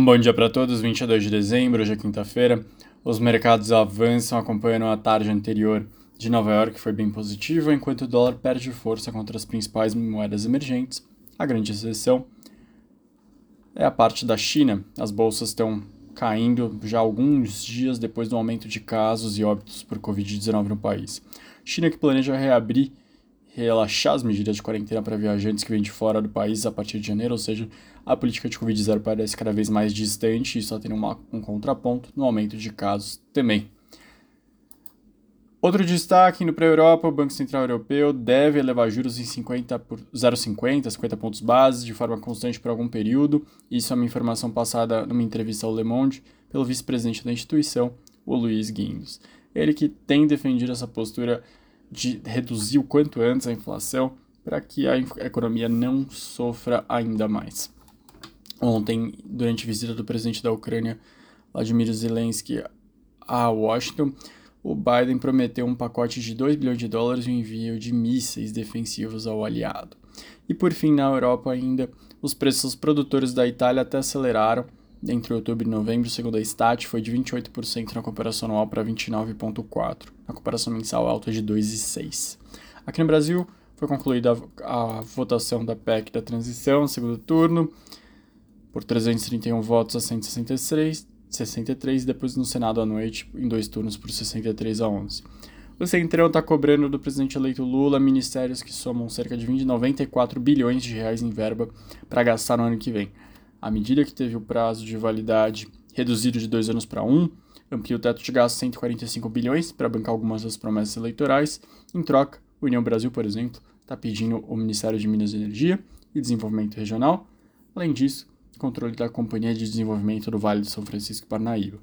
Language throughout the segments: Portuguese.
Bom dia para todos, 22 de dezembro, hoje é quinta-feira. Os mercados avançam acompanhando a tarde anterior de Nova York, que foi bem positiva, enquanto o dólar perde força contra as principais moedas emergentes. A grande exceção é a parte da China. As bolsas estão caindo já alguns dias depois do aumento de casos e óbitos por Covid-19 no país. China que planeja reabrir relaxar as medidas de quarentena para viajantes que vêm de fora do país a partir de janeiro, ou seja, a política de Covid-0 parece cada vez mais distante e só tem uma, um contraponto no aumento de casos também. Outro destaque no para a Europa, o Banco Central Europeu deve elevar juros em 50 por 0,50, 50 pontos base, de forma constante por algum período. Isso é uma informação passada numa entrevista ao Le Monde pelo vice-presidente da instituição, o Luiz Guindos. Ele que tem defendido essa postura de reduzir o quanto antes a inflação para que a economia não sofra ainda mais. Ontem, durante a visita do presidente da Ucrânia, Vladimir Zelensky, a Washington, o Biden prometeu um pacote de 2 bilhões de dólares e envio de mísseis defensivos ao aliado. E por fim, na Europa ainda, os preços produtores da Itália até aceleraram entre outubro e novembro, segundo a Stat, foi de 28% na comparação anual para 29,4%. Na comparação mensal, alta de 2,6%. Aqui no Brasil, foi concluída a, a, votação da PEC da transição, segundo turno, por 331 votos a 163, 63, depois no Senado à noite, em dois turnos, por 63 a 11. O Centrão está cobrando do presidente eleito Lula ministérios que somam cerca de 20, 94 bilhões de reais em verba para gastar no ano que vem. A medida que teve o prazo de validade reduzido de dois anos para um, amplia o teto de gastos 145 bilhões para bancar algumas das promessas eleitorais. Em troca, o União Brasil, por exemplo, está pedindo o Ministério de Minas e Energia e Desenvolvimento Regional, além disso, controle da Companhia de Desenvolvimento do Vale do São Francisco e Parnaíba.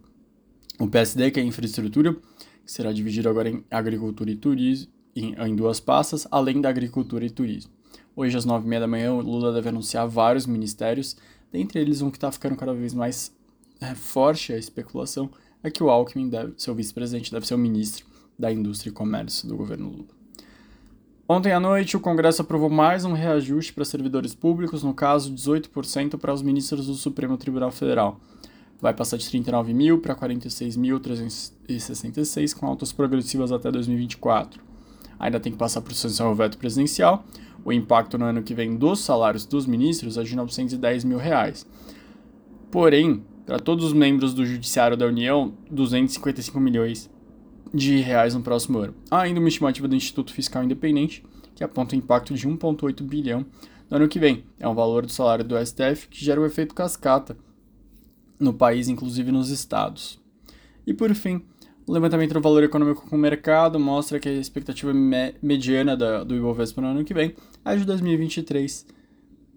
O PSD, que é infraestrutura, que será dividido agora em agricultura e turismo, em, em duas pastas, além da agricultura e turismo. Hoje, às nove e meia da manhã, o Lula deve anunciar vários ministérios Dentre eles, um que está ficando cada vez mais é, forte a especulação é que o Alckmin, deve, seu vice-presidente, deve ser o ministro da Indústria e Comércio do governo Lula. Ontem à noite, o Congresso aprovou mais um reajuste para servidores públicos, no caso, 18% para os ministros do Supremo Tribunal Federal. Vai passar de 39 mil para 46.366, com altas progressivas até 2024. Ainda tem que passar por sanção ao veto presidencial, o impacto no ano que vem dos salários dos ministros é de 910 mil reais. Porém, para todos os membros do Judiciário da União, 255 milhões de reais no próximo ano. Há ainda uma estimativa do Instituto Fiscal Independente que aponta o impacto de 1,8 bilhão no ano que vem. É um valor do salário do STF que gera o um efeito cascata no país, inclusive nos estados. E por fim, o levantamento do valor econômico com o mercado mostra que a expectativa me mediana da, do Ibovespa no ano que vem é de 2023.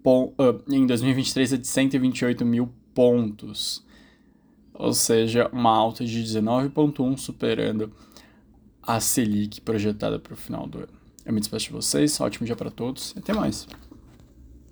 Pon, uh, em 2023 é de 128 mil pontos, ou seja, uma alta de 19,1, superando a Selic projetada para o final do ano. Eu me despeço de vocês, ótimo dia para todos e até mais.